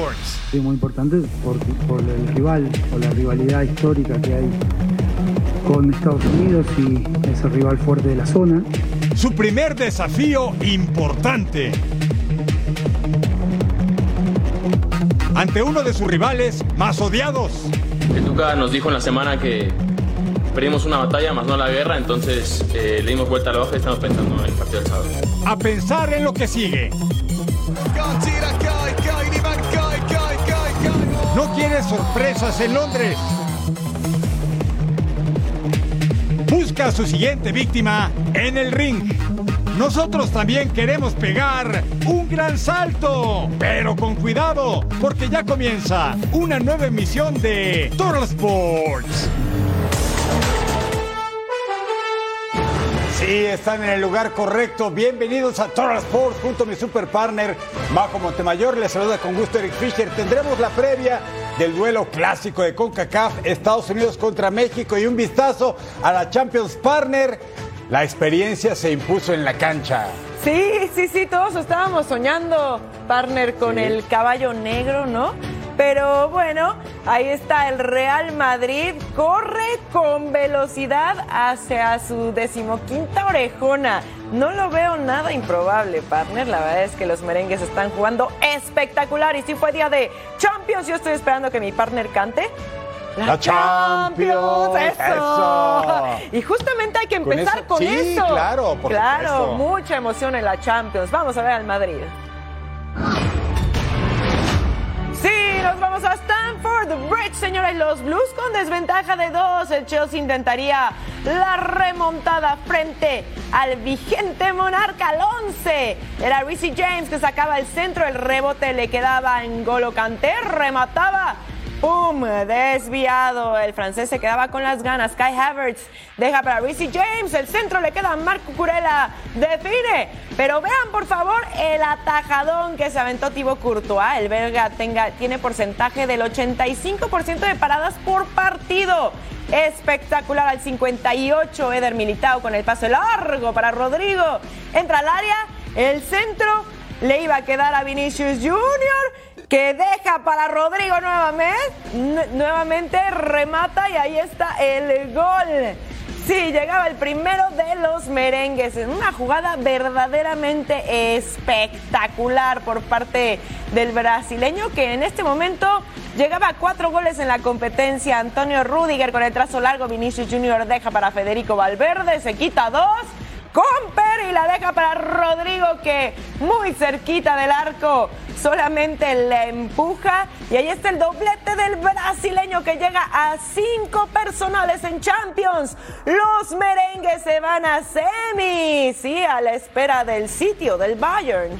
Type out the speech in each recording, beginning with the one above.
Sports. Es muy importante por, por el rival, por la rivalidad histórica que hay con Estados Unidos y ese rival fuerte de la zona. Su primer desafío importante. Ante uno de sus rivales más odiados. El Tuca nos dijo en la semana que perdimos una batalla más no la guerra, entonces eh, le dimos vuelta a la hoja y estamos pensando en el partido del sábado. A pensar en lo que sigue. No quiere sorpresas en Londres. Busca a su siguiente víctima en el ring. Nosotros también queremos pegar un gran salto, pero con cuidado, porque ya comienza una nueva emisión de Total Sports. Sí, están en el lugar correcto. Bienvenidos a Total Sports junto a mi super partner Majo Montemayor. Les saluda con gusto Eric Fisher. Tendremos la previa del duelo clásico de CONCACAF, Estados Unidos contra México y un vistazo a la Champions Partner. La experiencia se impuso en la cancha. Sí, sí, sí, todos estábamos soñando, partner, con el caballo negro, ¿no? Pero bueno, ahí está el Real Madrid, corre con velocidad hacia su decimoquinta orejona. No lo veo nada improbable, partner. La verdad es que los merengues están jugando espectacular y si fue día de Champions. Yo estoy esperando que mi partner cante. La Champions, eso. Y justamente hay que empezar con eso. Sí, claro, por Claro, supuesto. mucha emoción en la Champions. Vamos a ver al Madrid. Nos vamos a Stanford Bridge, señores. Los Blues con desventaja de dos. El Chelsea intentaría la remontada frente al vigente monarca al 11. Era Reece James que sacaba el centro. El rebote le quedaba en Golo Kanté. Remataba. ¡Pum! Desviado. El francés se quedaba con las ganas. Kai Havertz deja para Reece James. El centro le queda a Marco Curella. Define. Pero vean, por favor, el atajadón que se aventó Thibaut Courtois. El belga tenga, tiene porcentaje del 85% de paradas por partido. Espectacular al 58. Eder Militao con el pase largo para Rodrigo. Entra al área. El centro le iba a quedar a Vinicius Junior que deja para Rodrigo nuevamente, nu- nuevamente remata y ahí está el gol. Sí, llegaba el primero de los merengues en una jugada verdaderamente espectacular por parte del brasileño que en este momento llegaba a cuatro goles en la competencia. Antonio Rudiger con el trazo largo, Vinicius Junior deja para Federico Valverde, se quita dos. Comper y la deja para Rodrigo que muy cerquita del arco solamente le empuja y ahí está el doblete del brasileño que llega a cinco personales en Champions. Los merengues se van a semis, sí, a la espera del sitio del Bayern.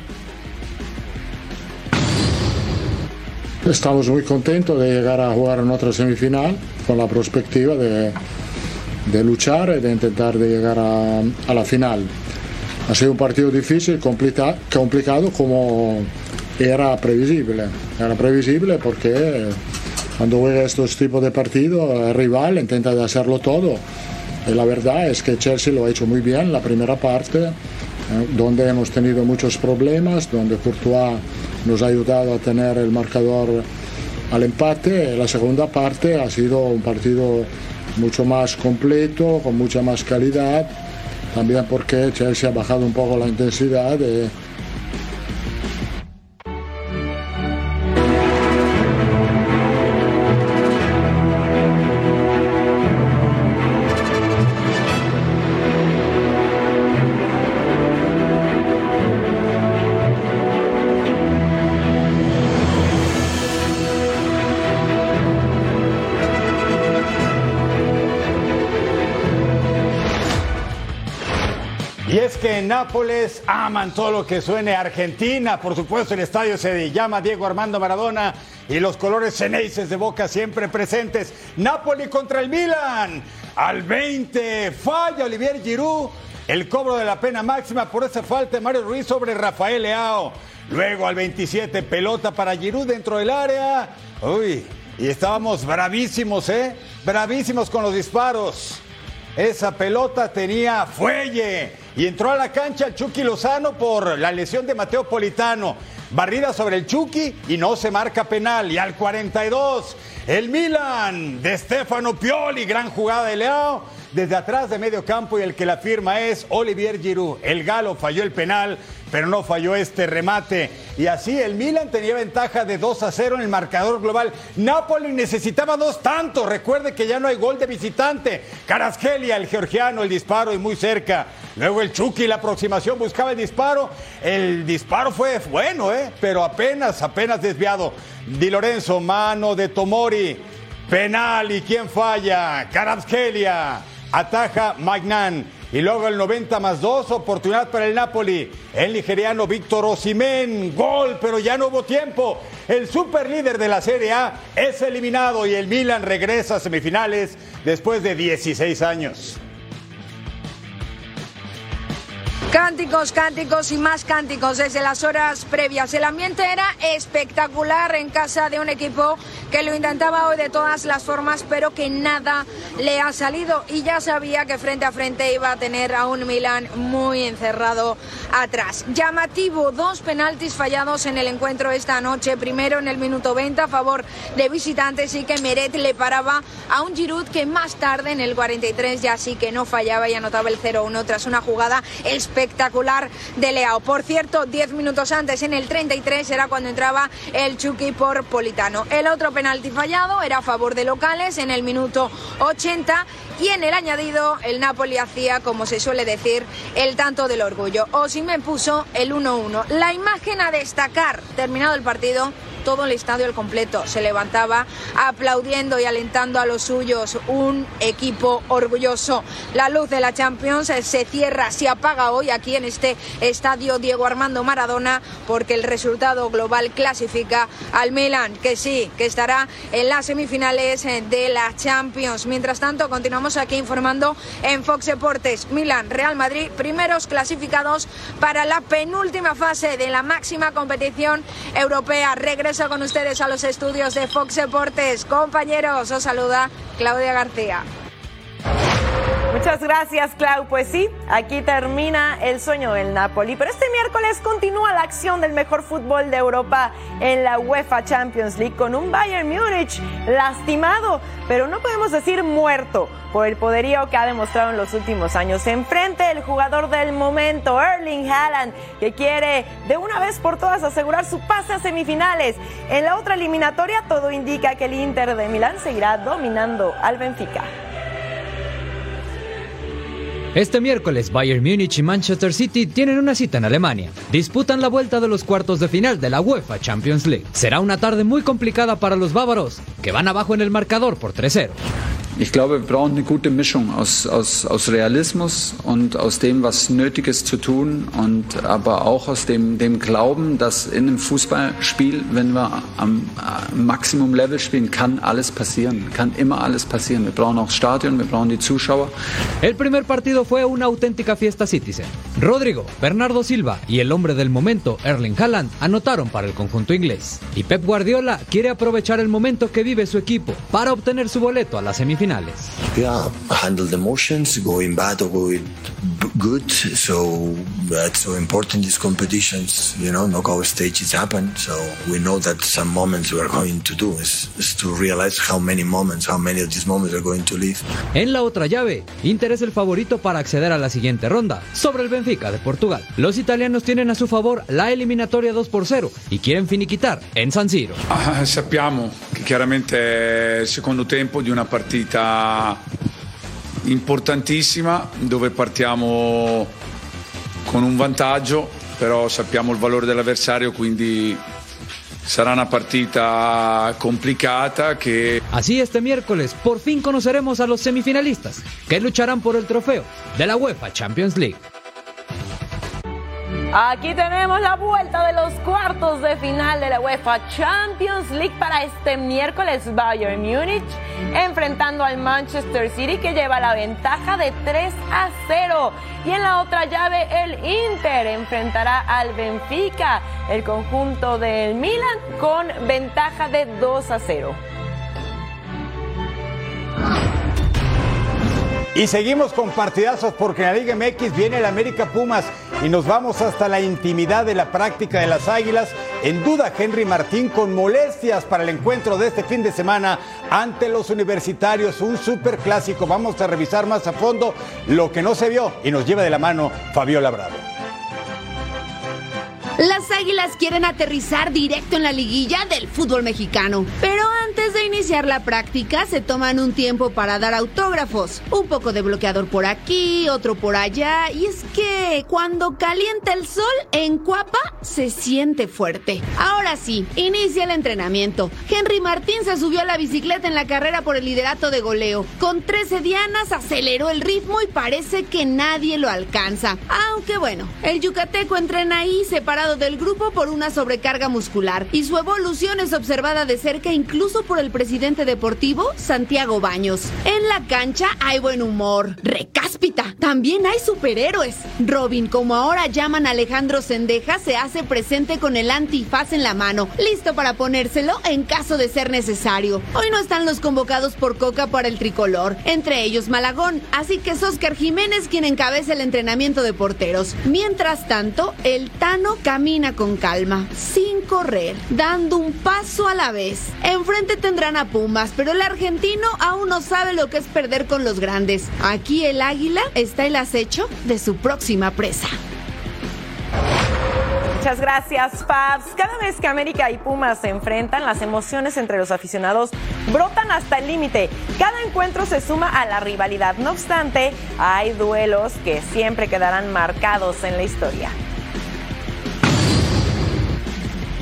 Estamos muy contentos de llegar a jugar en otra semifinal con la perspectiva de, de luchar y de intentar de llegar a, a la final. Ha sido un partido difícil, complica- complicado como era previsible. Era previsible porque cuando juega estos tipos de partidos el rival intenta de hacerlo todo. Y la verdad es que Chelsea lo ha hecho muy bien la primera parte, eh, donde hemos tenido muchos problemas, donde Courtois nos ha ayudado a tener el marcador al empate. La segunda parte ha sido un partido mucho más completo, con mucha más calidad, también porque Chelsea ha bajado un poco la intensidad. Que en Nápoles aman todo lo que suene Argentina. Por supuesto, el estadio se llama Diego Armando Maradona y los colores ceneices de Boca siempre presentes. Napoli contra el Milan. Al 20 falla Olivier Giroud. El cobro de la pena máxima por esa falta de Mario Ruiz sobre Rafael Leao. Luego al 27 pelota para Giroud dentro del área. Uy, y estábamos bravísimos, ¿eh? Bravísimos con los disparos. Esa pelota tenía fuelle y entró a la cancha el Chucky Lozano por la lesión de Mateo Politano. barrida sobre el Chucky y no se marca penal. Y al 42, el Milan de Stefano Pioli, gran jugada de Leao desde atrás de medio campo y el que la firma es Olivier Giroud. El galo falló el penal, pero no falló este remate. Y así el Milan tenía ventaja de 2 a 0 en el marcador global. Napoli necesitaba dos tantos. Recuerde que ya no hay gol de visitante. Carasgelia, el georgiano, el disparo y muy cerca. Luego el Chucky, la aproximación, buscaba el disparo. El disparo fue bueno, ¿eh? pero apenas, apenas desviado. Di Lorenzo, mano de Tomori. Penal y quién falla. Carasgelia. Ataja Magnan. Y luego el 90 más 2, oportunidad para el Napoli. El nigeriano Víctor Osimén, gol, pero ya no hubo tiempo. El superlíder de la Serie A es eliminado y el Milan regresa a semifinales después de 16 años. Cánticos, cánticos y más cánticos desde las horas previas. El ambiente era espectacular en casa de un equipo que lo intentaba hoy de todas las formas, pero que nada le ha salido y ya sabía que frente a frente iba a tener a un Milan muy encerrado atrás. Llamativo, dos penaltis fallados en el encuentro esta noche. Primero en el minuto 20 a favor de visitantes y que Meret le paraba a un Giroud que más tarde en el 43 ya sí que no fallaba y anotaba el 0-1 tras una jugada espectacular espectacular de Leao. Por cierto, 10 minutos antes, en el 33, era cuando entraba el Chucky por Politano. El otro penalti fallado era a favor de locales en el minuto 80 y en el añadido el Napoli hacía, como se suele decir, el tanto del orgullo. O si me puso el 1-1. La imagen a destacar, terminado el partido, todo el estadio al completo se levantaba aplaudiendo y alentando a los suyos. Un equipo orgulloso. La luz de la Champions se cierra, se apaga hoy aquí en este estadio Diego Armando Maradona porque el resultado global clasifica al Milan, que sí, que estará en las semifinales de la Champions. Mientras tanto, continuamos aquí informando en Fox Deportes. Milan, Real Madrid, primeros clasificados para la penúltima fase de la máxima competición europea. Regresa con ustedes a los estudios de Fox Deportes. Compañeros, os saluda Claudia García. Muchas gracias, Clau. Pues sí, aquí termina el sueño del Napoli. Pero este miércoles continúa la acción del mejor fútbol de Europa en la UEFA Champions League con un Bayern Múnich lastimado, pero no podemos decir muerto por el poderío que ha demostrado en los últimos años. Enfrente el jugador del momento, Erling Haaland, que quiere de una vez por todas asegurar su pase a semifinales. En la otra eliminatoria todo indica que el Inter de Milán seguirá dominando al Benfica. Este miércoles, Bayern Múnich y Manchester City tienen una cita en Alemania. Disputan la vuelta de los cuartos de final de la UEFA Champions League. Será una tarde muy complicada para los bávaros, que van abajo en el marcador por 3-0. Ich glaube, wir brauchen eine gute Mischung aus, aus, aus Realismus und aus dem, was nötig ist zu tun und aber auch aus dem, dem Glauben, dass in einem Fußballspiel, wenn wir am, am Maximum-Level spielen, kann alles passieren, kann immer alles passieren. Wir brauchen auch Stadion, wir brauchen die Zuschauer. El primer partido fue una auténtica fiesta Citizen. Rodrigo, Bernardo Silva y el hombre del momento, Erling Haaland, anotaron para el conjunto inglés. Y Pep Guardiola quiere aprovechar el momento que vive su equipo para obtener su boleto a las semifinales. Yeah, handle the emotions, going bad or going good. So that's so important. These competitions, you know, knockout stages happen. So we know that some moments we are going to do is, is to realize how many moments, how many of these moments are going to live. En la otra llave, Inter es el favorito para acceder a la siguiente ronda, sobre el Benfica de Portugal. Los italianos tienen a su favor la eliminatoria 2 por 0 y quieren finiquitar en San Siro. Ah, sappiamo che chiaramente è il secondo tempo di una partita importantissima dove partiamo con un vantaggio, però sappiamo il valore dell'avversario, quindi sarà una partita complicata que... Así este miércoles por fin conoceremos a los semifinalistas que lucharán por el trofeo de la UEFA Champions League. Aquí tenemos la vuelta de los cuartos de final de la UEFA Champions League para este miércoles Bayern Múnich enfrentando al Manchester City que lleva la ventaja de 3 a 0 y en la otra llave el Inter enfrentará al Benfica, el conjunto del Milan con ventaja de 2 a 0. Y seguimos con partidazos porque en la Liga MX viene el América Pumas y nos vamos hasta la intimidad de la práctica de las Águilas. En duda Henry Martín con molestias para el encuentro de este fin de semana ante los universitarios, un super clásico. Vamos a revisar más a fondo lo que no se vio y nos lleva de la mano Fabiola Bravo. Las Águilas quieren aterrizar directo en la liguilla del fútbol mexicano, pero antes de iniciar la práctica se toman un tiempo para dar autógrafos, un poco de bloqueador por aquí, otro por allá, y es que cuando calienta el sol en Cuapa se siente fuerte. Ahora sí, inicia el entrenamiento. Henry Martín se subió a la bicicleta en la carrera por el liderato de goleo. Con 13 dianas aceleró el ritmo y parece que nadie lo alcanza. Aunque bueno, el yucateco entrena ahí separado del grupo por una sobrecarga muscular y su evolución es observada de cerca incluso por el presidente deportivo Santiago Baños. En la cancha hay buen humor, recáspita, también hay superhéroes. Robin, como ahora llaman Alejandro Sendeja, se hace presente con el antifaz en la mano, listo para ponérselo en caso de ser necesario. Hoy no están los convocados por Coca para el tricolor, entre ellos Malagón, así que es Oscar Jiménez quien encabeza el entrenamiento de porteros. Mientras tanto, el Tano camina con calma, sin correr, dando un paso a la vez. Enfrente tendrán a Pumas, pero el argentino aún no sabe lo que es perder con los grandes. Aquí el águila está el acecho de su próxima presa. Muchas gracias, Fabs. Cada vez que América y Pumas se enfrentan, las emociones entre los aficionados brotan hasta el límite. Cada encuentro se suma a la rivalidad. No obstante, hay duelos que siempre quedarán marcados en la historia.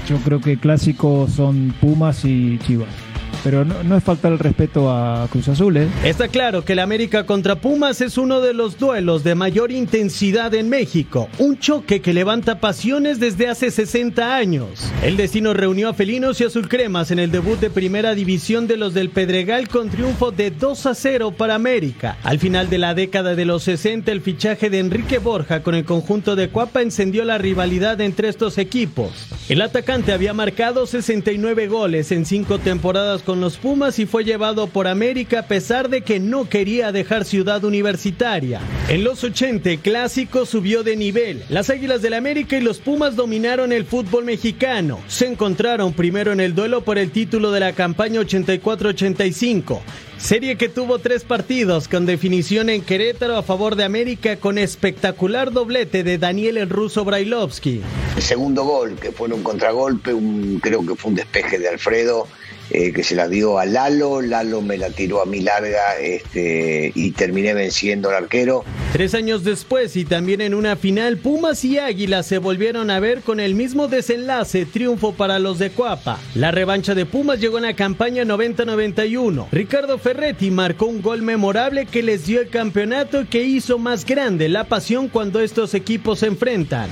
Yo creo que clásicos son Pumas y Chivas pero no, no, es faltar el respeto a Cruz Azul. ¿eh? Está claro que la América contra Pumas es uno de los duelos de mayor intensidad en México, un choque que levanta pasiones desde hace 60 años. El destino reunió a felinos y azulcremas en el debut de primera división de los del Pedregal con triunfo de 2 a 0 para América. Al final de la década de los 60, el fichaje de Enrique Borja con el conjunto de Cuapa encendió la rivalidad entre estos equipos. El atacante había marcado 69 goles en cinco temporadas con los Pumas y fue llevado por América a pesar de que no quería dejar Ciudad Universitaria. En los 80, el clásico subió de nivel. Las Águilas del América y los Pumas dominaron el fútbol mexicano. Se encontraron primero en el duelo por el título de la campaña 84-85. Serie que tuvo tres partidos con definición en Querétaro a favor de América con espectacular doblete de Daniel el ruso Brailovsky. El segundo gol, que fue un contragolpe, creo que fue un despeje de Alfredo, eh, que se la dio a Lalo, Lalo me la tiró a mi larga este, y terminé venciendo al arquero. Tres años después y también en una final, Pumas y Águilas se volvieron a ver con el mismo desenlace, triunfo para los de Cuapa. La revancha de Pumas llegó en la campaña 90-91. Ricardo Ferretti marcó un gol memorable que les dio el campeonato y que hizo más grande la pasión cuando estos equipos se enfrentan.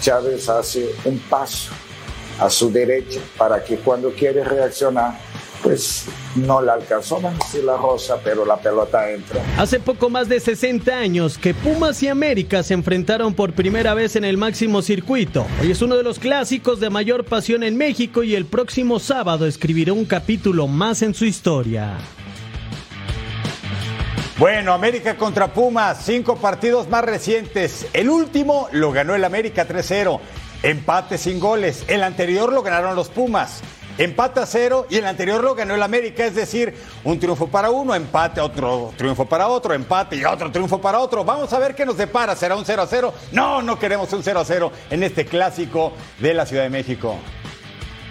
Chávez hace un paso a su derecha para que cuando quiere reaccionar pues no la alcanzó si la rosa, pero la pelota entra. Hace poco más de 60 años que Pumas y América se enfrentaron por primera vez en el máximo circuito. Hoy es uno de los clásicos de mayor pasión en México y el próximo sábado escribirá un capítulo más en su historia. Bueno, América contra Pumas, cinco partidos más recientes. El último lo ganó el América 3-0. Empate sin goles. El anterior lo ganaron los Pumas. Empate a cero y el anterior lo ganó el América, es decir, un triunfo para uno, empate, otro triunfo para otro, empate y otro triunfo para otro. Vamos a ver qué nos depara. ¿Será un 0 a 0? No, no queremos un 0 a 0 en este clásico de la Ciudad de México.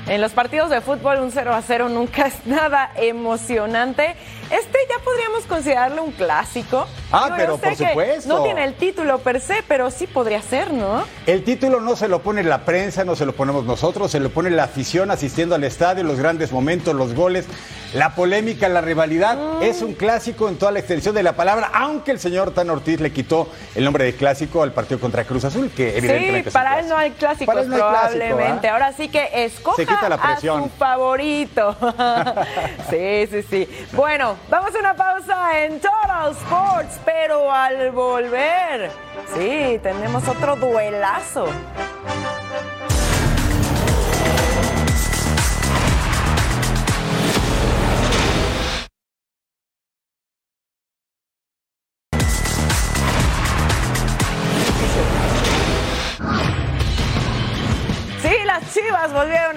En los partidos de fútbol un 0 a 0 nunca es nada emocionante. Este ya podríamos considerarlo un clásico. Ah, Digo, pero por supuesto. No tiene el título per se, pero sí podría ser, ¿no? El título no se lo pone la prensa, no se lo ponemos nosotros, se lo pone la afición asistiendo al estadio, los grandes momentos, los goles, la polémica, la rivalidad. Mm. Es un clásico en toda la extensión de la palabra, aunque el señor Tan Ortiz le quitó el nombre de clásico al partido contra Cruz Azul, que evidentemente sí, para él no hay clásicos, no probablemente. Clásico, ¿eh? Ahora sí que escoja la presión. a su favorito. sí, sí, sí. Bueno, vamos a una pausa en Total Sports, pero al volver, sí, tenemos otro duelazo.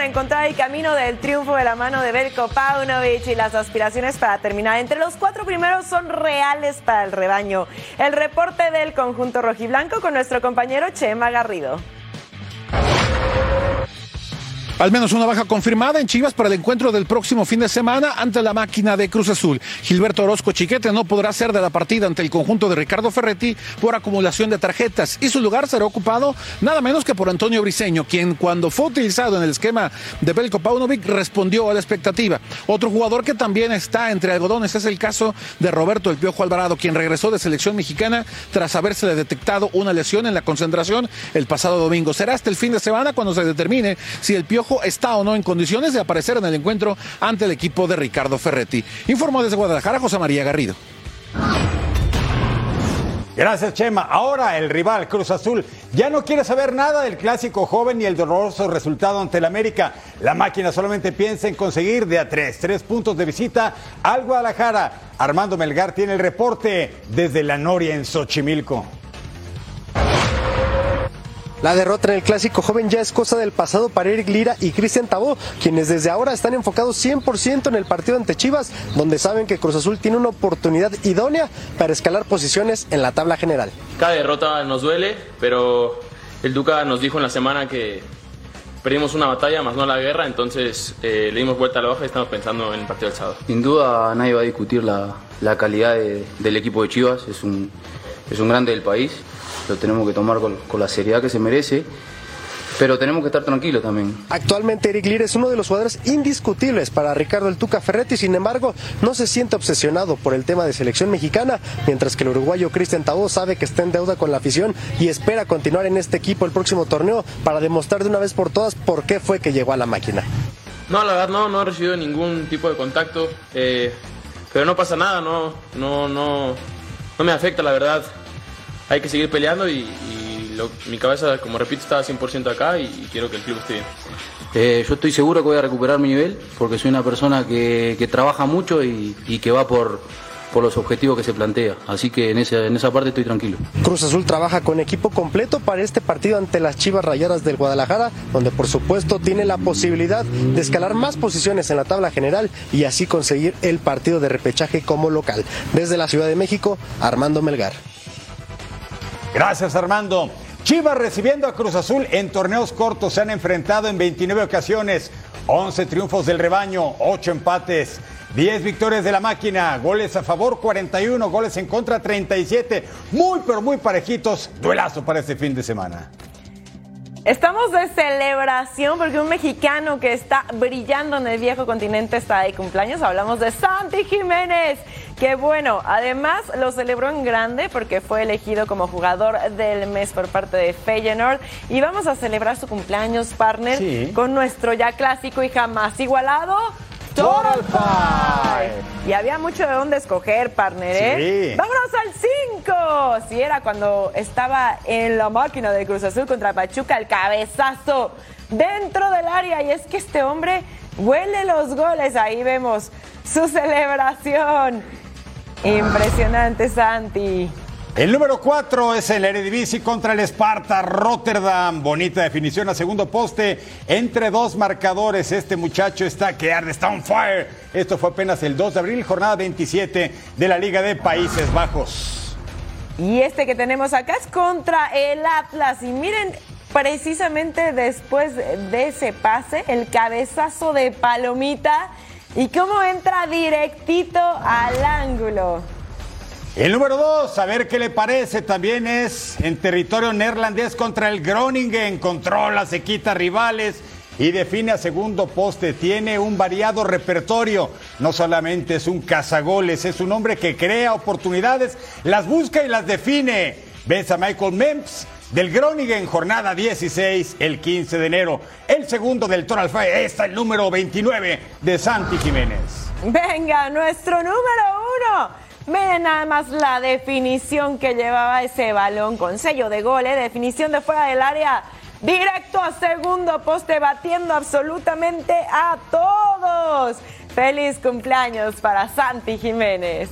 Encontrar el camino del triunfo de la mano de Belko Paunovic y las aspiraciones para terminar entre los cuatro primeros son reales para el rebaño. El reporte del conjunto rojiblanco con nuestro compañero Chema Garrido. Al menos una baja confirmada en Chivas para el encuentro del próximo fin de semana ante la máquina de Cruz Azul. Gilberto Orozco Chiquete no podrá ser de la partida ante el conjunto de Ricardo Ferretti por acumulación de tarjetas y su lugar será ocupado nada menos que por Antonio Briseño, quien cuando fue utilizado en el esquema de Belko Paunovic respondió a la expectativa. Otro jugador que también está entre algodones es el caso de Roberto El Piojo Alvarado, quien regresó de selección mexicana tras haberse detectado una lesión en la concentración el pasado domingo. Será hasta el fin de semana cuando se determine si el Piojo está o no en condiciones de aparecer en el encuentro ante el equipo de Ricardo Ferretti. Informó desde Guadalajara José María Garrido. Gracias, Chema. Ahora el rival Cruz Azul ya no quiere saber nada del clásico joven y el doloroso resultado ante el América. La máquina solamente piensa en conseguir de a tres, tres puntos de visita al Guadalajara. Armando Melgar tiene el reporte desde la Noria en Xochimilco. La derrota en el clásico joven ya es cosa del pasado para Eric Lira y Cristian Tabó, quienes desde ahora están enfocados 100% en el partido ante Chivas, donde saben que Cruz Azul tiene una oportunidad idónea para escalar posiciones en la tabla general. Cada derrota nos duele, pero el Duca nos dijo en la semana que perdimos una batalla, más no la guerra, entonces eh, le dimos vuelta a la hoja y estamos pensando en el partido del sábado. Sin duda nadie va a discutir la, la calidad de, del equipo de Chivas, es un, es un grande del país lo tenemos que tomar con, la seriedad que se merece. Pero tenemos que estar tranquilos también. Actualmente Eric Lira es uno de los jugadores indiscutibles para Ricardo El Tuca Ferretti, sin embargo, no se siente obsesionado por el tema de selección mexicana, mientras que el uruguayo Cristian Tabó sabe que está en deuda con la afición y espera continuar en este equipo el próximo torneo para demostrar de una vez por todas por qué fue que llegó a la máquina. No, la verdad no, no he recibido ningún tipo de contacto, eh, pero no pasa nada, no, no, no, no me afecta la verdad hay que seguir peleando y, mi cabeza, como repito, está 100% acá y, quiero que el club esté bien. Eh, yo estoy seguro que voy a recuperar mi nivel porque soy una persona que, trabaja mucho y, que va por, por los objetivos que se plantea. Así que en esa, en esa parte estoy tranquilo. Cruz Azul trabaja con equipo completo para este partido ante las Chivas Rayadas del Guadalajara, donde por supuesto tiene la posibilidad de escalar más posiciones en la tabla general y así conseguir el partido de repechaje como local. Desde la Ciudad de México, Armando Melgar. Gracias, Armando. Chivas recibiendo a Cruz Azul en torneos cortos. Se han enfrentado en 29 ocasiones, 11 triunfos del rebaño, 8 empates, 10 victorias de la máquina, goles a favor 41, goles en contra 37, muy pero muy parejitos, duelazo para este fin de semana. Estamos de celebración porque un mexicano que está brillando en el viejo continente está de cumpleaños. Hablamos de Santi Jiménez, que bueno, además lo celebró en grande porque fue elegido como jugador del mes por parte de Feyenoord. Y vamos a celebrar su cumpleaños, partner, con nuestro ya clásico y jamás igualado Total Five. Y había mucho de dónde escoger, partner, ¿eh? Sí. ¡Vámonos al 5! Si era cuando estaba en la máquina de Cruz Azul contra Pachuca, el cabezazo dentro del área. Y es que este hombre huele los goles. Ahí vemos su celebración. Impresionante, Santi. El número 4 es el Eredivisie contra el Sparta Rotterdam. Bonita definición a segundo poste entre dos marcadores. Este muchacho está que arde, está on fire. Esto fue apenas el 2 de abril, jornada 27 de la Liga de Países Bajos. Y este que tenemos acá es contra el Atlas. Y miren, precisamente después de ese pase, el cabezazo de Palomita. Y cómo entra directito al ángulo. El número dos, a ver qué le parece, también es en territorio neerlandés contra el Groningen, controla, se quita rivales y define a segundo poste. Tiene un variado repertorio, no solamente es un cazagoles, es un hombre que crea oportunidades, las busca y las define. Ves a Michael Memps del Groningen, jornada 16, el 15 de enero. El segundo del Toral Fire, está el número 29 de Santi Jiménez. Venga, nuestro número uno. Miren nada más la definición que llevaba ese balón con sello de gol, ¿eh? definición de fuera del área, directo a segundo poste, batiendo absolutamente a todos. Feliz cumpleaños para Santi Jiménez.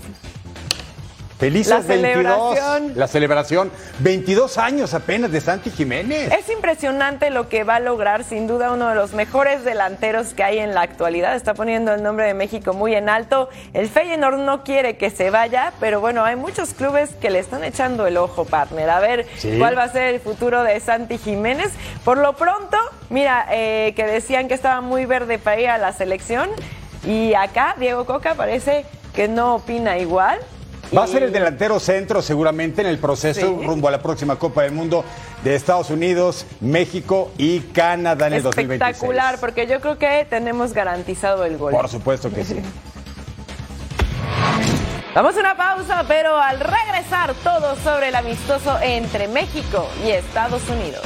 Felices La 22. celebración. La celebración. 22 años apenas de Santi Jiménez. Es impresionante lo que va a lograr, sin duda uno de los mejores delanteros que hay en la actualidad. Está poniendo el nombre de México muy en alto. El Feyenoord no quiere que se vaya, pero bueno, hay muchos clubes que le están echando el ojo, partner. A ver Sí. cuál va a ser el futuro de Santi Jiménez. Por lo pronto, mira, eh, que decían que estaba muy verde para ir a la selección. Y acá Diego Coca parece que no opina igual. Va a ser el delantero centro seguramente en el proceso Sí. rumbo a la próxima Copa del Mundo de Estados Unidos, México y Canadá en el 2026. Espectacular, porque yo creo que tenemos garantizado el gol. Por supuesto que sí. Vamos a una pausa, pero al regresar todo sobre el amistoso entre México y Estados Unidos.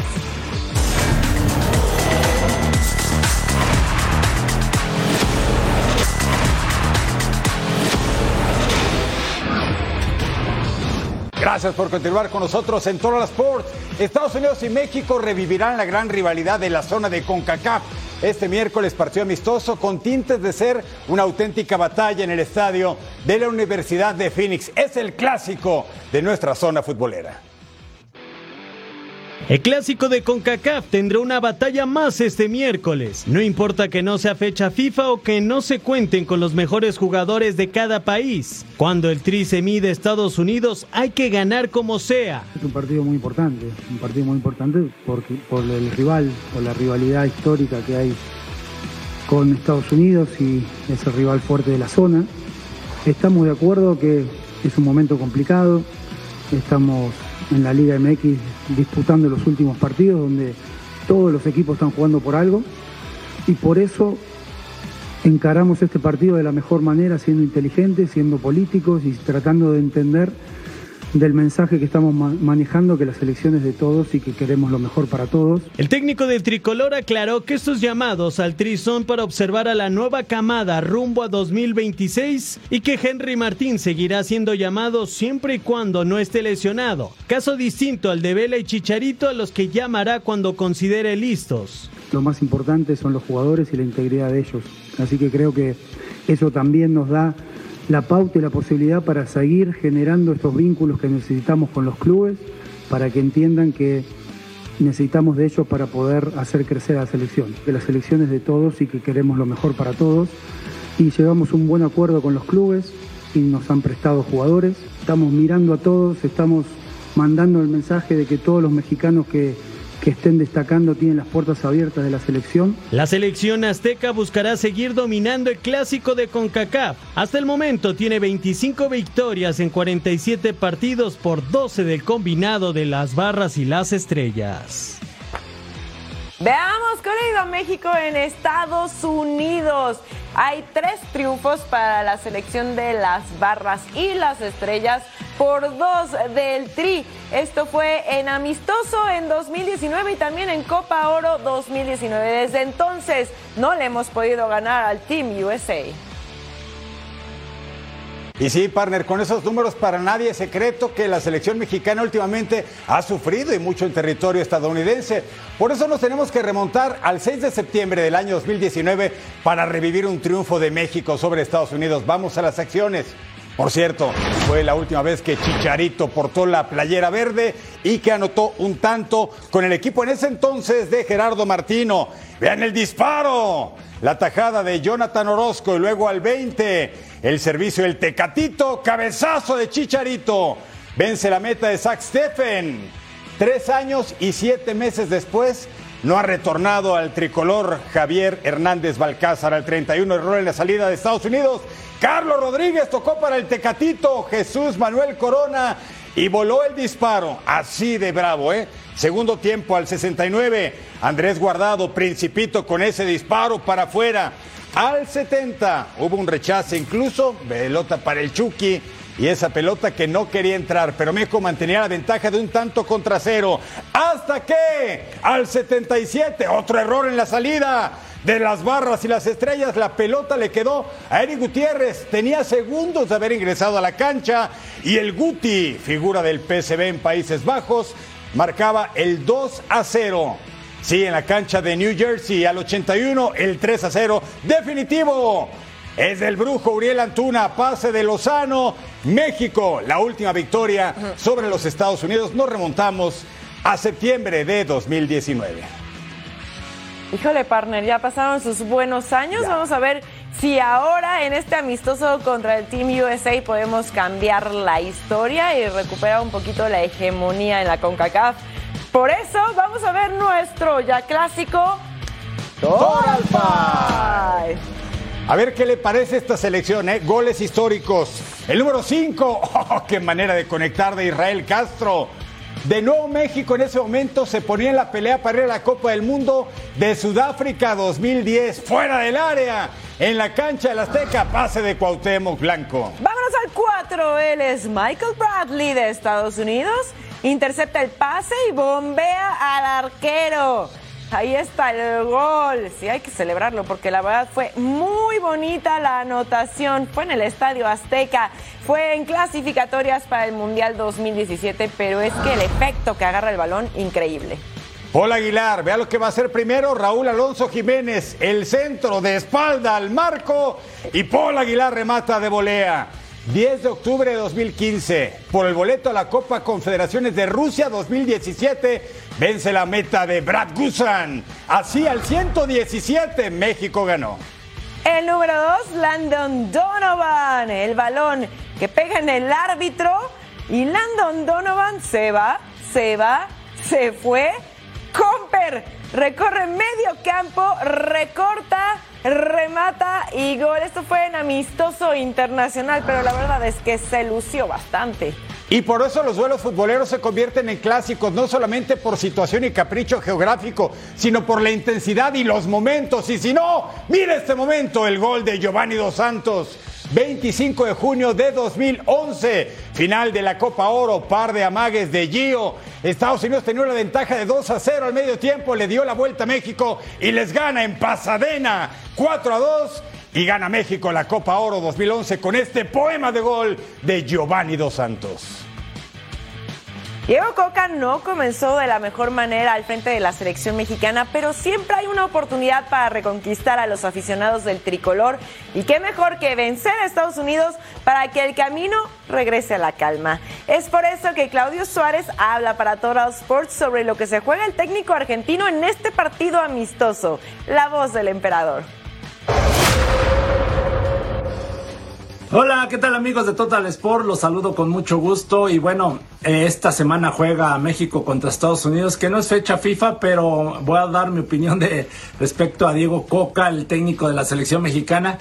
Gracias por continuar con nosotros en Total Sports. Estados Unidos y México revivirán la gran rivalidad de la zona de CONCACAF. Este miércoles partió amistoso con tintes de ser una auténtica batalla en el estadio de la Universidad de Phoenix. Es el clásico de nuestra zona futbolera. El clásico de CONCACAF tendrá una batalla más este miércoles. No importa que no sea fecha FIFA o que no se cuenten con los mejores jugadores de cada país. Cuando el Tri se mide Estados Unidos, hay que ganar como sea. Es un partido muy importante, un partido muy importante porque, por el rival, por la rivalidad histórica que hay con Estados Unidos y ese rival fuerte de la zona. Estamos de acuerdo que es un momento complicado, estamos en la Liga MX disputando los últimos partidos donde todos los equipos están jugando por algo. Y por eso encaramos este partido de la mejor manera, siendo inteligentes, siendo políticos y tratando de entender del mensaje que estamos ma- manejando, que las elecciones de todos y que queremos lo mejor para todos. El técnico del tricolor aclaró que estos llamados al Tri son para observar a la nueva camada rumbo a 2026 y que Henry Martín seguirá siendo llamado siempre y cuando no esté lesionado. Caso distinto al de Vela y Chicharito a los que llamará cuando considere listos. Lo más importante son los jugadores y la integridad de ellos. Así que creo que eso también nos da la pauta y la posibilidad para seguir generando estos vínculos que necesitamos con los clubes, para que entiendan que necesitamos de ellos para poder hacer crecer a la selección. Que la selección es de todos y que queremos lo mejor para todos. Y llegamos un buen acuerdo con los clubes y nos han prestado jugadores. Estamos mirando a todos, estamos mandando el mensaje de que todos los mexicanos que, que estén destacando tienen las puertas abiertas de la selección. La selección azteca buscará seguir dominando el clásico de CONCACAF. Hasta el momento tiene 25 victorias en 47 partidos por 12 del combinado de las barras y las estrellas. Veamos, ¿qué ha ido México en Estados Unidos? Hay tres triunfos para la selección de las barras y las estrellas por dos del Tri. Esto fue en amistoso en 2019 y también en Copa Oro 2019. Desde entonces no le hemos podido ganar al Team USA. Y sí, partner, con esos números para nadie es secreto que la selección mexicana últimamente ha sufrido y mucho en territorio estadounidense. Por eso nos tenemos que remontar al 6 de septiembre del año 2019 para revivir un triunfo de México sobre Estados Unidos. Vamos a las acciones. Por cierto, fue la última vez que Chicharito portó la playera verde y que anotó un tanto con el equipo en ese entonces de Gerardo Martino. Vean el disparo, la tajada de Jonathan Orozco y luego al 20, el servicio del Tecatito, cabezazo de Chicharito. Vence la meta de Zach Steffen. Tres años y siete meses después, no ha retornado al tricolor Javier Hernández Balcázar al 31 error en la salida de Estados Unidos. Carlos Rodríguez tocó para el Tecatito, Jesús Manuel Corona y voló el disparo. Así de bravo, ¿eh? Segundo tiempo al 69, Andrés Guardado, Principito con ese disparo para afuera. Al 70 hubo un rechace incluso, pelota para el Chucky y esa pelota que no quería entrar, pero México mantenía la ventaja de un tanto contra cero. Hasta que al 77, otro error en la salida de las barras y las estrellas, la pelota le quedó a Eric Gutiérrez. Tenía segundos de haber ingresado a la cancha y el Guti, figura del PSV en Países Bajos, marcaba el 2 a 0. Sí, en la cancha de New Jersey al 81, el 3 a 0 definitivo. Es del brujo Uriel Antuna, pase de Lozano México, la última victoria sobre los Estados Unidos. Nos remontamos a septiembre de 2019. Híjole, partner, ya pasaron sus buenos años. Vamos a ver si ahora en este amistoso contra el Team USA podemos cambiar la historia y recuperar un poquito la hegemonía en la CONCACAF. Por eso vamos a ver nuestro ya clásico Total Five. A ver qué le parece esta selección, ¿eh? Goles históricos. El número 5, oh, qué manera de conectar de Israel Castro. De nuevo México en ese momento se ponía en la pelea para ir a la Copa del Mundo de Sudáfrica 2010, fuera del área, en la cancha del Azteca, pase de Cuauhtémoc Blanco. Vámonos al 4, él es Michael Bradley de Estados Unidos, intercepta el pase y bombea al arquero. Ahí está el gol. Sí, hay que celebrarlo porque la verdad fue muy bonita la anotación. Fue en el Estadio Azteca, fue en clasificatorias para el Mundial 2017, pero es que el efecto que agarra el balón, increíble. Paul Aguilar, vea lo que va a hacer primero Raúl Alonso Jiménez, el centro de espalda al marco y Paul Aguilar remata de volea. 10 de octubre de 2015, por el boleto a la Copa Confederaciones de Rusia 2017, vence la meta de Brad Gusan. Así al 117, México ganó. El número 2, Landon Donovan, el balón que pega en el árbitro y Landon Donovan se va, se va, se fue. Comper recorre medio campo, recorta remata y gol. Esto fue en amistoso internacional, pero la verdad es que se lució bastante. Y por eso los duelos futboleros se convierten en clásicos, no solamente por situación y capricho geográfico, sino por la intensidad y los momentos. Y si no, mire este momento, el gol de Giovanni Dos Santos. 25 de junio de 2011, final de la Copa Oro, par de amagues de Gio. Estados Unidos tenía una ventaja de 2 a 0 al medio tiempo, le dio la vuelta a México y les gana en Pasadena 4 a 2 y gana México la Copa Oro 2011 con este poema de gol de Giovanni Dos Santos. Diego Coca no comenzó de la mejor manera al frente de la selección mexicana, pero siempre hay una oportunidad para reconquistar a los aficionados del tricolor y qué mejor que vencer a Estados Unidos para que el camino regrese a la calma. Es por eso que Claudio Suárez habla para Total Sports sobre lo que se juega el técnico argentino en este partido amistoso, la voz del emperador. Hola, ¿qué tal amigos de Total Sport? Los saludo con mucho gusto y bueno, eh, esta semana juega México contra Estados Unidos, que no es fecha FIFA, pero voy a dar mi opinión de respecto a Diego Coca, el técnico de la selección mexicana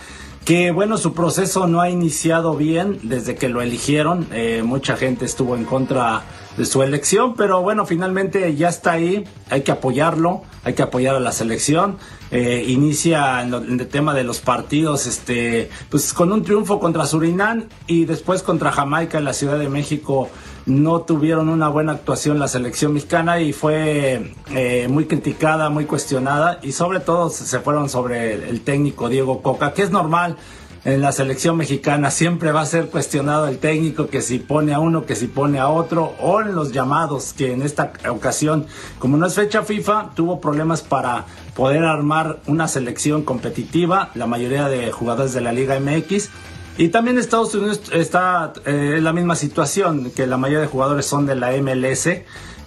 que bueno, su proceso no ha iniciado bien desde que lo eligieron. Eh, mucha gente estuvo en contra de su elección, pero bueno, finalmente ya está ahí. Hay que apoyarlo, hay que apoyar a la selección. Eh, inicia en, el tema de los partidos, este, pues con un triunfo contra Surinam y después contra Jamaica en la Ciudad de México no tuvieron una buena actuación la selección mexicana y fue eh, muy criticada, muy cuestionada y sobre todo se fueron sobre el técnico Diego Coca, que es normal en la selección mexicana, siempre va a ser cuestionado el técnico que si pone a uno, que si pone a otro o en los llamados, que en esta ocasión, como no es fecha FIFA, tuvo problemas para poder armar una selección competitiva, la mayoría de jugadores de la Liga MX y también Estados Unidos está eh, en la misma situación, que la mayoría de jugadores son de la MLS.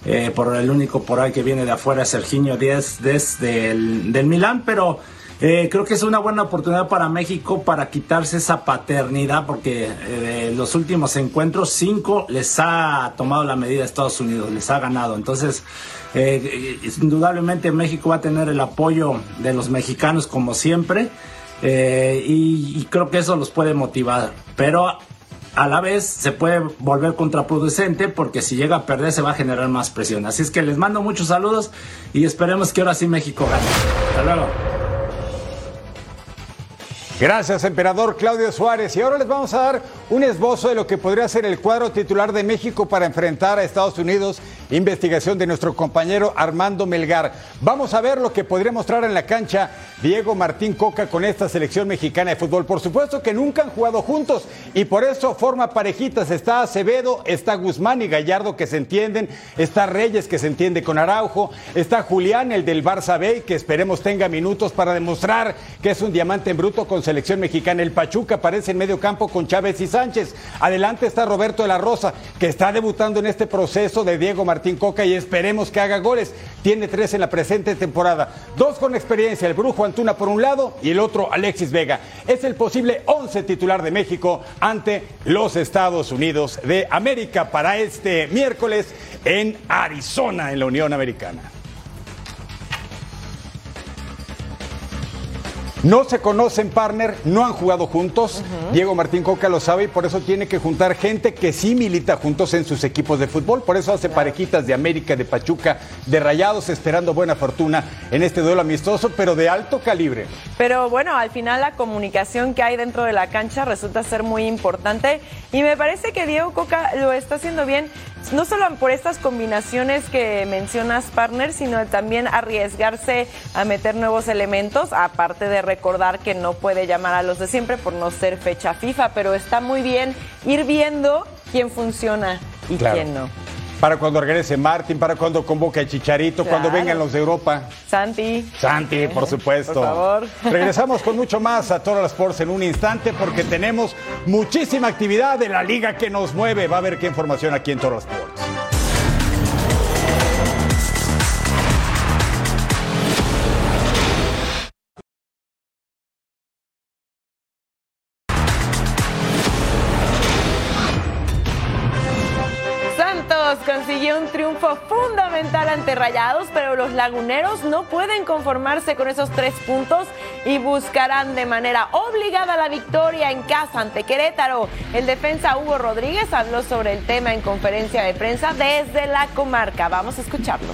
Eh, por el único por ahí que viene de afuera, Serginho Díaz del, del Milán, pero eh, creo que es una buena oportunidad para México para quitarse esa paternidad, porque en los últimos encuentros, cinco les ha tomado la medida Estados Unidos, les ha ganado. Entonces, indudablemente México va a tener el apoyo de los mexicanos como siempre. Eh, y, creo que eso los puede motivar. Pero a la vez se puede volver contraproducente porque si llega a perder se va a generar más presión. Así es que les mando muchos saludos y esperemos que ahora sí México gane. Hasta luego. Gracias, emperador Claudio Suárez. Y ahora les vamos a dar un esbozo de lo que podría ser el cuadro titular de México para enfrentar a Estados Unidos. Investigación de nuestro compañero Armando Melgar. Vamos a ver lo que podría mostrar en la cancha Diego Martín Coca con esta selección mexicana de fútbol. Por supuesto que nunca han jugado juntos y por eso forma parejitas. Está Acevedo, está Guzmán y Gallardo que se entienden, está Reyes que se entiende con Araujo, está Julián, el del Barça B, que esperemos tenga minutos para demostrar que es un diamante en bruto con selección mexicana. El Pachuca aparece en medio campo con Chávez y Sá Sánchez. Adelante está Roberto de la Rosa, que está debutando en este proceso de Diego Martín Coca y esperemos que haga goles. Tiene tres en la presente temporada. Dos con experiencia, el Brujo Antuna por un lado y el otro Alexis Vega. Es el posible 11 titular de México ante los Estados Unidos de América para este miércoles en Arizona, en la Unión Americana. No se conocen, partner, no han jugado juntos. Diego Martín Coca lo sabe y por eso tiene que juntar gente que sí milita juntos en sus equipos de fútbol. Por eso hace parejitas de América, de Pachuca, de Rayados, esperando buena fortuna en este duelo amistoso, pero de alto calibre. Pero bueno, al final la comunicación que hay dentro de la cancha resulta ser muy importante y me parece que Diego Coca lo está haciendo bien, no solo por estas combinaciones que mencionas, partner, sino también arriesgarse a meter nuevos elementos, aparte de recordar que no puede llamar a los de siempre por no ser fecha FIFA, pero está muy bien ir viendo quién funciona y Claro. quién no. Para cuando regrese Martín, para cuando convoque a Chicharito, cuando vengan los de Europa. Santi. Santi, por supuesto. Por favor. Regresamos con mucho más a Total Sports en un instante porque tenemos muchísima actividad de la liga que nos mueve. Va a haber qué información aquí en Total Sports. Un triunfo fundamental ante Rayados, pero los laguneros no pueden conformarse con esos tres puntos y buscarán de manera obligada la victoria en casa ante Querétaro. El defensa Hugo Rodríguez habló sobre el tema en conferencia de prensa desde la comarca. Vamos a escucharlo.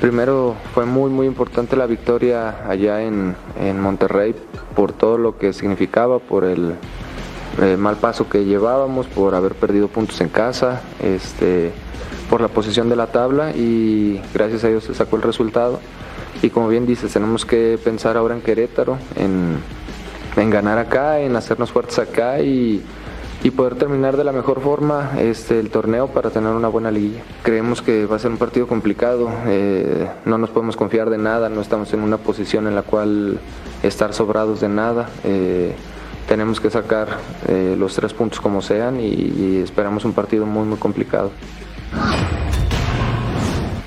Primero fue muy muy importante la victoria allá en, en Monterrey por todo lo que significaba, por el eh, mal paso que llevábamos, por haber perdido puntos en casa, este, por la posición de la tabla y gracias a Dios se sacó el resultado. Y como bien dices, tenemos que pensar ahora en Querétaro, en, ganar acá, en hacernos fuertes acá y, y poder terminar de la mejor forma este, el torneo para tener una buena liguilla. Creemos que va a ser un partido complicado, eh, no nos podemos confiar de nada, no estamos en una posición en la cual estar sobrados de nada. eh, tenemos que sacar eh, los tres puntos como sean y, y esperamos un partido muy muy complicado.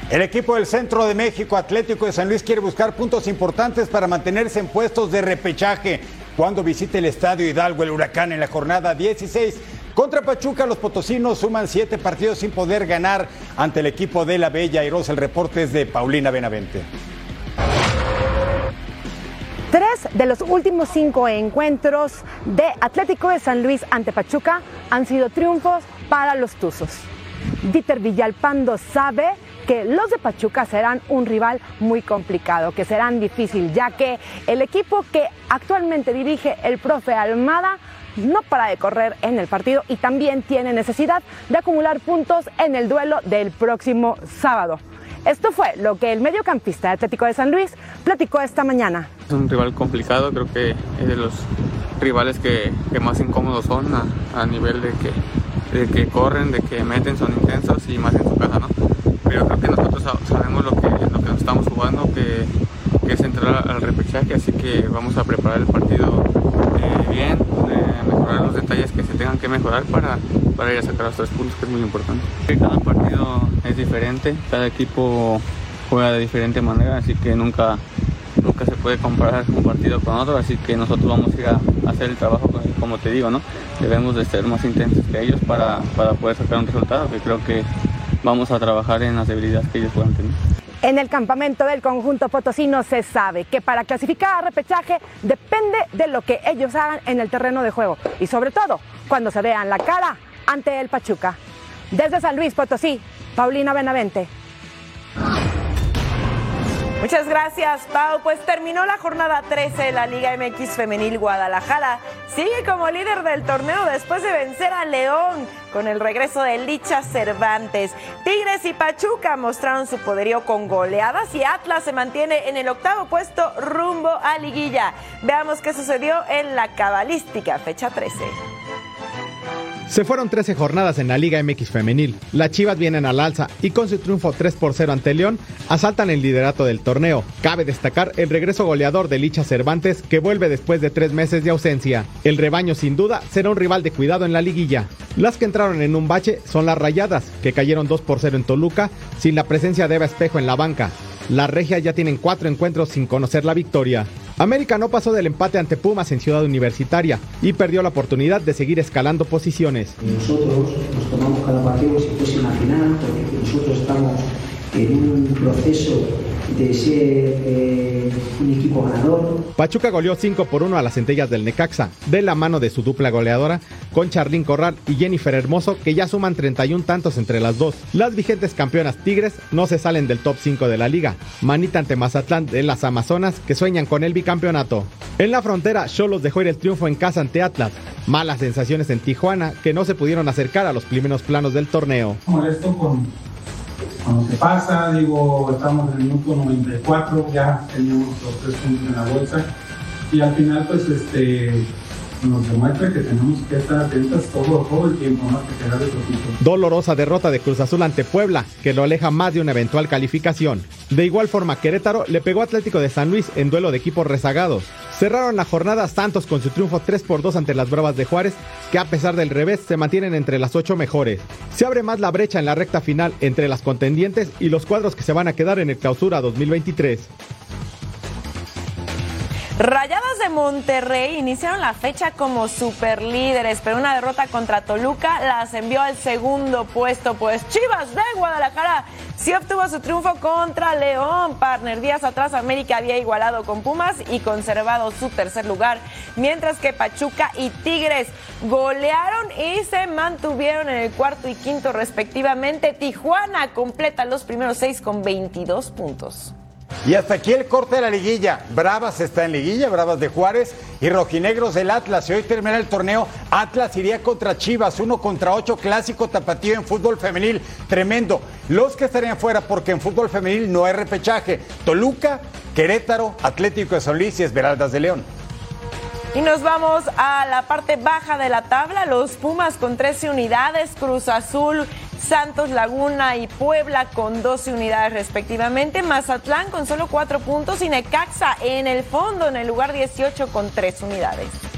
El equipo del Centro de México Atlético de San Luis quiere buscar puntos importantes para mantenerse en puestos de repechaje cuando visite el Estadio Hidalgo el Huracán en la jornada 16. Contra Pachuca, los potosinos suman siete partidos sin poder ganar ante el equipo de la Bella Airosa. El reporte es de Paulina Benavente. Tres de los últimos cinco encuentros de Atlético de San Luis ante Pachuca han sido triunfos para los Tuzos. Dieter Villalpando sabe que los de Pachuca serán un rival muy complicado, que serán difícil, ya que el equipo que actualmente dirige el profe Almada no para de correr en el partido y también tiene necesidad de acumular puntos en el duelo del próximo sábado. Esto fue lo que el mediocampista de Atlético de San Luis platicó esta mañana. Es un rival complicado, creo que es de los rivales que, más incómodos son a, nivel de que, corren, de que meten, son intensos y más en su casa, ¿no? Pero creo que nosotros sa- sabemos lo que, nos estamos jugando, que, es entrar al repechaje, así que vamos a preparar el partido eh, bien, los detalles que se tengan que mejorar para, para ir a sacar los tres puntos, que es muy importante. Cada partido es diferente, cada equipo juega de diferente manera, así que nunca, nunca se puede comparar un partido con otro, así que nosotros vamos a ir a hacer el trabajo, como te digo, ¿no? Debemos de ser más intensos que ellos para, para poder sacar un resultado, que creo que vamos a trabajar en las debilidades que ellos puedan tener. En el campamento del conjunto potosino se sabe que para clasificar a repechaje depende de lo que ellos hagan en el terreno de juego y sobre todo cuando se vean la cara ante el Pachuca. Desde San Luis Potosí, Paulina Benavente. Muchas gracias, Pau. Pues terminó la jornada 13 de la Liga MX Femenil Guadalajara. Sigue como líder del torneo después de vencer a León con el regreso de Licha Cervantes. Tigres y Pachuca mostraron su poderío con goleadas y Atlas se mantiene en el octavo puesto rumbo a liguilla. Veamos qué sucedió en la cabalística fecha 13. Se fueron 13 jornadas en la Liga MX femenil. Las Chivas vienen al alza y con su triunfo 3 por 0 ante León asaltan el liderato del torneo. Cabe destacar el regreso goleador de Licha Cervantes que vuelve después de tres meses de ausencia. El rebaño sin duda será un rival de cuidado en la liguilla. Las que entraron en un bache son las Rayadas, que cayeron 2 por 0 en Toluca sin la presencia de Eva Espejo en la banca. Las regias ya tienen cuatro encuentros sin conocer la victoria. América no pasó del empate ante Pumas en Ciudad Universitaria y perdió la oportunidad de seguir escalando posiciones. Nosotros nos tomamos cada partido si fuese una final, porque nosotros estamos en un proceso de ser eh, un equipo ganador. Pachuca goleó 5 por 1 a las centellas del Necaxa, de la mano de su dupla goleadora, con Charlín Corral y Jennifer Hermoso, que ya suman 31 tantos entre las dos. Las vigentes campeonas Tigres no se salen del top 5 de la liga. Manita ante Mazatlán de las Amazonas, que sueñan con el bicampeonato. En la frontera, Cholos dejó ir el triunfo en casa ante Atlas. Malas sensaciones en Tijuana, que no se pudieron acercar a los primeros planos del torneo. Molesto con cuando se pasa, digo, estamos en el minuto 94, ya teníamos los tres puntos en la bolsa y al final pues este nos demuestra que tenemos que estar atentos todo, el tiempo, más que quedar otro equipo. Dolorosa derrota de Cruz Azul ante Puebla, que lo aleja más de una eventual calificación. De igual forma, Querétaro le pegó Atlético de San Luis en duelo de equipos rezagados. Cerraron la jornada Santos con su triunfo 3 por 2 ante las Bravas de Juárez, que a pesar del revés se mantienen entre las 8 mejores. Se abre más la brecha en la recta final entre las contendientes y los cuadros que se van a quedar en el clausura 2023. Rayadas de Monterrey iniciaron la fecha como superlíderes, pero una derrota contra Toluca las envió al segundo puesto, pues Chivas de Guadalajara sí obtuvo su triunfo contra León. Partner días atrás América había igualado con Pumas y conservado su tercer lugar, mientras que Pachuca y Tigres golearon y se mantuvieron en el cuarto y quinto respectivamente. Tijuana completa los primeros seis con 22 puntos. Y hasta aquí el corte de la liguilla. Bravas está en liguilla, Bravas de Juárez y Rojinegros del Atlas. Y hoy termina el torneo. Atlas iría contra Chivas, uno contra ocho, clásico tapatío en fútbol femenil. Tremendo. Los que estarían fuera, porque en fútbol femenil no hay repechaje. Toluca, Querétaro, Atlético de San Luis y Esmeraldas de León. Y nos vamos a la parte baja de la tabla. Los Pumas con 13 unidades, Cruz Azul, Santos Laguna y Puebla con 12 unidades respectivamente. Mazatlán con solo 4 puntos y Necaxa en el fondo en el lugar 18 con 3 unidades.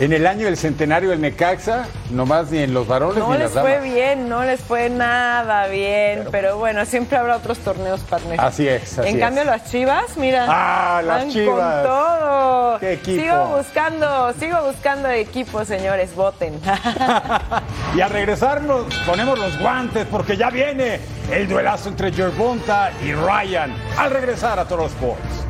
En el año del centenario del Necaxa, nomás ni en los varones no ni en les las fue damas. bien, no les fue nada bien, pero, bueno, siempre habrá otros torneos partner. Así es, así en es. cambio las Chivas, mira, Ah, las Chivas. con todo. Qué equipo. Sigo buscando, sigo buscando equipos, señores, voten. Y al regresar nos ponemos los guantes porque ya viene el duelazo entre Gervonta y Ryan. Al regresar a Toros Sports.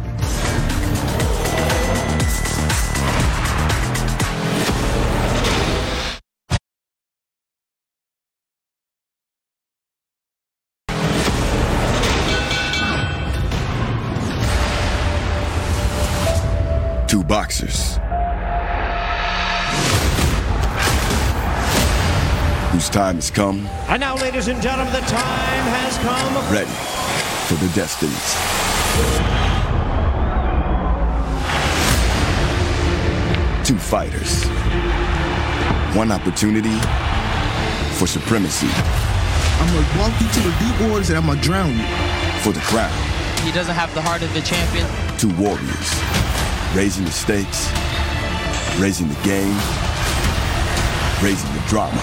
Boxers. Whose time has come, And now, ladies and gentlemen, the time has come. ready for their destinies. Two fighters. One opportunity for supremacy. I'm gonna walk you to the deep waters and I'm gonna drown you. For the crown. He doesn't have the heart of the champion. Two warriors. Raising the stakes. Raising the game. Raising the drama.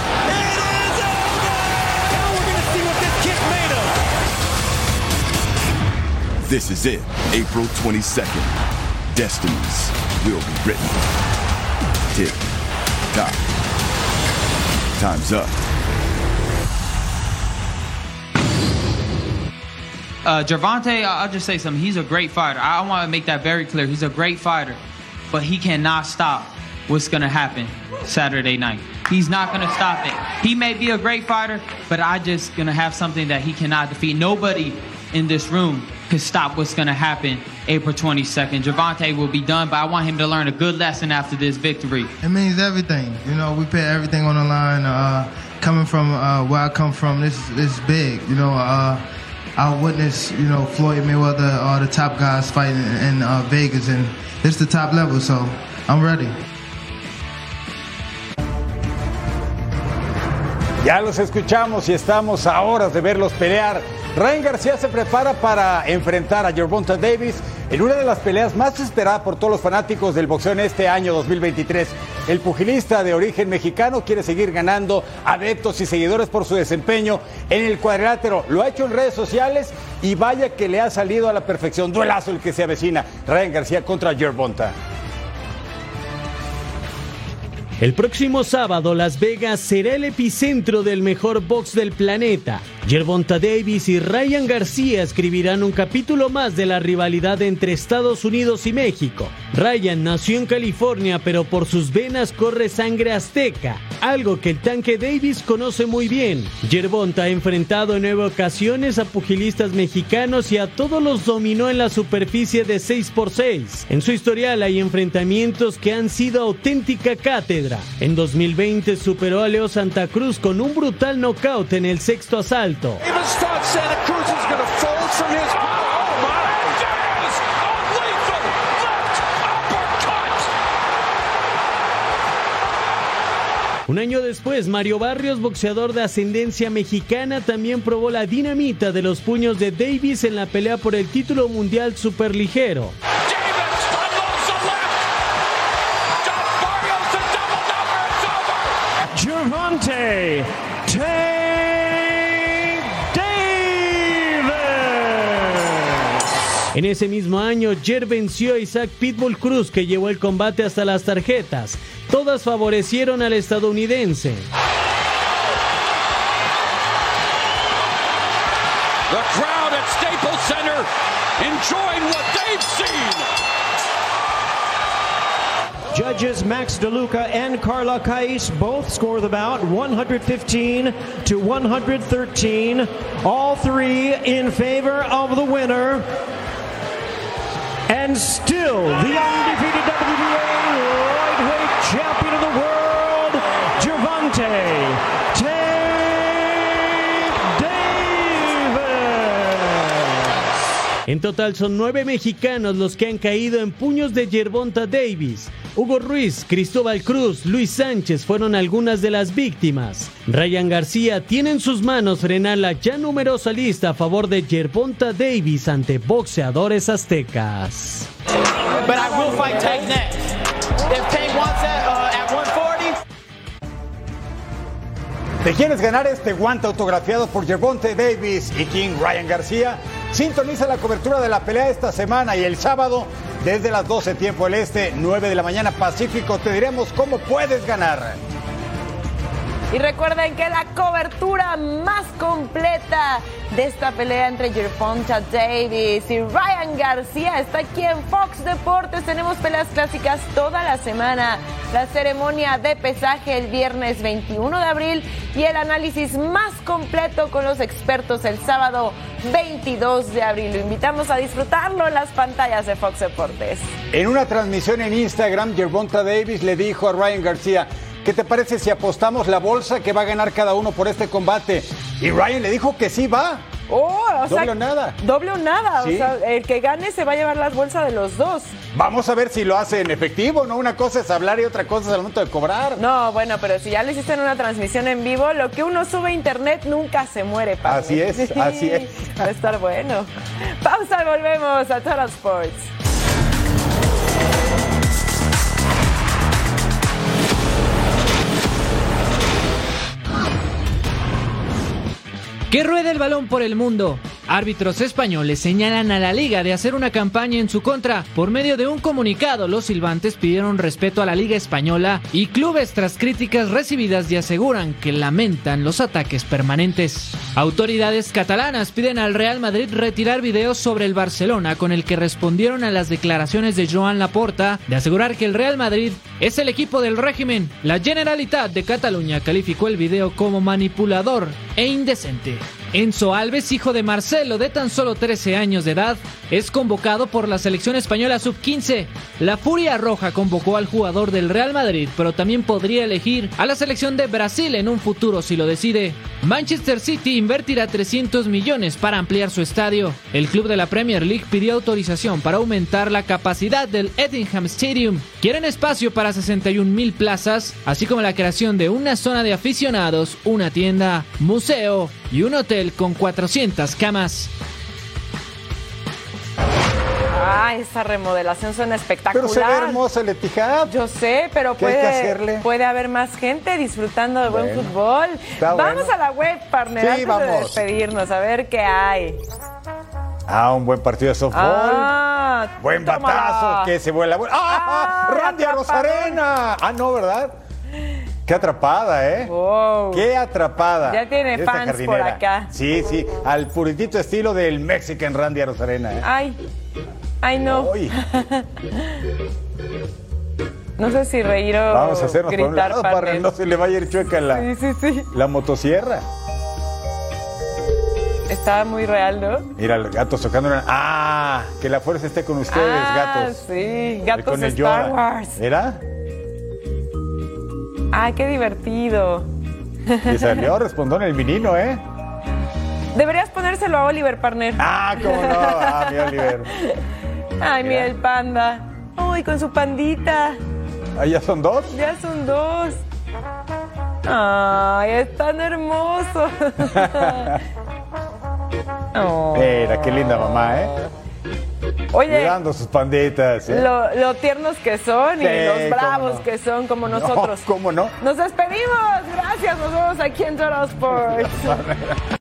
This is it. April 22nd. Destinies will be written. Tick. Tock. Time's up. Uh, Gervonta, I'll just say something. He's a great fighter. I want to make that very clear. He's a great fighter, but he cannot stop what's going to happen Saturday night. He's not going to stop it. He may be a great fighter, but I just going to have something that he cannot defeat. Nobody in this room can stop what's going to happen April 22nd. Gervonta will be done, but I want him to learn a good lesson after this victory. It means everything. You know, we put everything on the line. Uh, coming from uh, where I come from, this this is big. You know, uh, I witnessed you know Floyd Mayweather, all the top guys fighting in uh, Vegas, and it's the top level. So I'm ready. Ya los escuchamos y estamos a horas de verlos pelear. Ryan García se prepara para enfrentar a Gervonta Davis en una de las peleas más esperadas por todos los fanáticos del boxeo en este año 2023. El pugilista de origen mexicano quiere seguir ganando adeptos y seguidores por su desempeño en el cuadrilátero. Lo ha hecho en redes sociales y vaya que le ha salido a la perfección. Duelazo el que se avecina. Ryan García contra Gervonta. El próximo sábado Las Vegas será el epicentro del mejor box del planeta. Gervonta Davis y Ryan García escribirán un capítulo más de la rivalidad entre Estados Unidos y México. Ryan nació en California, pero por sus venas corre sangre azteca, algo que el tanque Davis conoce muy bien. Gervonta ha enfrentado en nueve ocasiones a pugilistas mexicanos y a todos los dominó en la superficie de 6x6. En su historial hay enfrentamientos que han sido auténtica cátedra. En 2020 superó a Leo Santa Cruz con un brutal knockout en el sexto asalto. Un año después, Mario Barrios, boxeador de ascendencia mexicana, también probó la dinamita de los puños de Davis en la pelea por el título mundial superligero. Gervonta En ese mismo año, Jer venció a Isaac Pitbull Cruz, que llevó el combate hasta las tarjetas. Todas favorecieron al estadounidense. The crowd at Staples Center enjoying what they've seen. Judges Max DeLuca and Carla Kais both score the bout 115 to 113. All three in favor of the winner. And still the undefeated WBA lightweight champion En total son nueve mexicanos los que han caído en puños de Gervonta Davis. Hugo Ruiz, Cristóbal Cruz, Luis Sánchez fueron algunas de las víctimas. Ryan García tiene en sus manos frenar la ya numerosa lista a favor de Gervonta Davis ante boxeadores aztecas. But I will fight Tank next. Wants that ¿Te quieres ganar este guante autografiado por Gervonta Davis y King Ryan García? Sintoniza la cobertura de la pelea esta semana y el sábado desde las 12 tiempo del este, 9 de la mañana Pacífico. Te diremos cómo puedes ganar. Y recuerden que la cobertura más completa de esta pelea entre Gervonta Davis y Ryan García está aquí en Fox Deportes. Tenemos peleas clásicas toda la semana, la ceremonia de pesaje el viernes 21 de abril y el análisis más completo con los expertos el sábado 22 de abril. Lo invitamos a disfrutarlo en las pantallas de Fox Deportes. En una transmisión en Instagram, Gervonta Davis le dijo a Ryan García, ¿qué te parece si apostamos la bolsa que va a ganar cada uno por este combate? Y Ryan le dijo que sí va. Oh, o sea, Doble o nada. Doble o nada. Sí. O sea, el que gane se va a llevar las bolsas de los dos. Vamos a ver si lo hace en efectivo, ¿no? Una cosa es hablar y otra cosa es al momento de cobrar. No, bueno, pero si ya lo hiciste en una transmisión en vivo, lo que uno sube a internet nunca se muere. Pablo. Así es, así es. Va a estar bueno. Pausa, volvemos a Total Sports. Que ruede el balón por el mundo. Árbitros españoles señalan a la liga de hacer una campaña en su contra. Por medio de un comunicado, los silbantes pidieron respeto a la liga española y clubes tras críticas recibidas y aseguran que lamentan los ataques permanentes. Autoridades catalanas piden al Real Madrid retirar videos sobre el Barcelona con el que respondieron a las declaraciones de Joan Laporta de asegurar que el Real Madrid es el equipo del régimen. La Generalitat de Cataluña calificó el video como manipulador e indecente. Enzo Alves, hijo de Marcelo, de tan solo 13 años de edad, es convocado por la selección española sub-15. La Furia Roja convocó al jugador del Real Madrid, pero también podría elegir a la selección de Brasil en un futuro si lo decide. Manchester City invertirá 300 millones para ampliar su estadio. El club de la Premier League pidió autorización para aumentar la capacidad del Ettingham Stadium. Quieren espacio para 61 mil plazas, así como la creación de una zona de aficionados, una tienda, museo y un hotel con 400 camas. Ah, esa remodelación suena espectacular. Pero se ve hermosa el Etihad. Yo sé, pero ¿Qué hay que puede, puede haber más gente disfrutando de buen fútbol. Vamos bueno. a la web, partner, Sí, antes de vamos. despedirnos, a ver qué hay. Ah, un buen partido de softball. Ah, buen tómala. batazo que se vuela. ¡Ah! Ay, ¡Randy. Rosarena! Ah, no, ¿verdad? Qué atrapada, ¿eh? Qué atrapada. Ya tiene esta fans por acá. Sí, sí, al puritito estilo del Mexican Randy Rosarena, ¿eh? Ay, ay no. No sé si reír o Vamos a hacernos por un gritar, lado para que no se le vaya a ir chueca la, Sí, sí, sí. la motosierra. Estaba muy real, ¿no? Mira, los gatos tocando una... ¡Ah! Que la fuerza esté con ustedes, ah, gatos. sí, gatos con el Star Yoda. Wars. ¿Era? Ay, qué divertido. Y salió respondón el menino, ¿eh? Deberías ponérselo a Oliver, partner. Ah, cómo no. Ah, mi Oliver. Ay, mira el panda. Ay, con su pandita. ¿Ah, ya son dos? Ya son dos. Ay, es tan hermoso. Oh. Mira, qué linda mamá, ¿eh? Oye, Cuidando sus panditas, ¿eh? lo, lo tiernos que son y los bravos no. que son como No, nosotros. ¿Cómo no? Nos despedimos. Gracias. Nos vemos aquí en Toro Sports.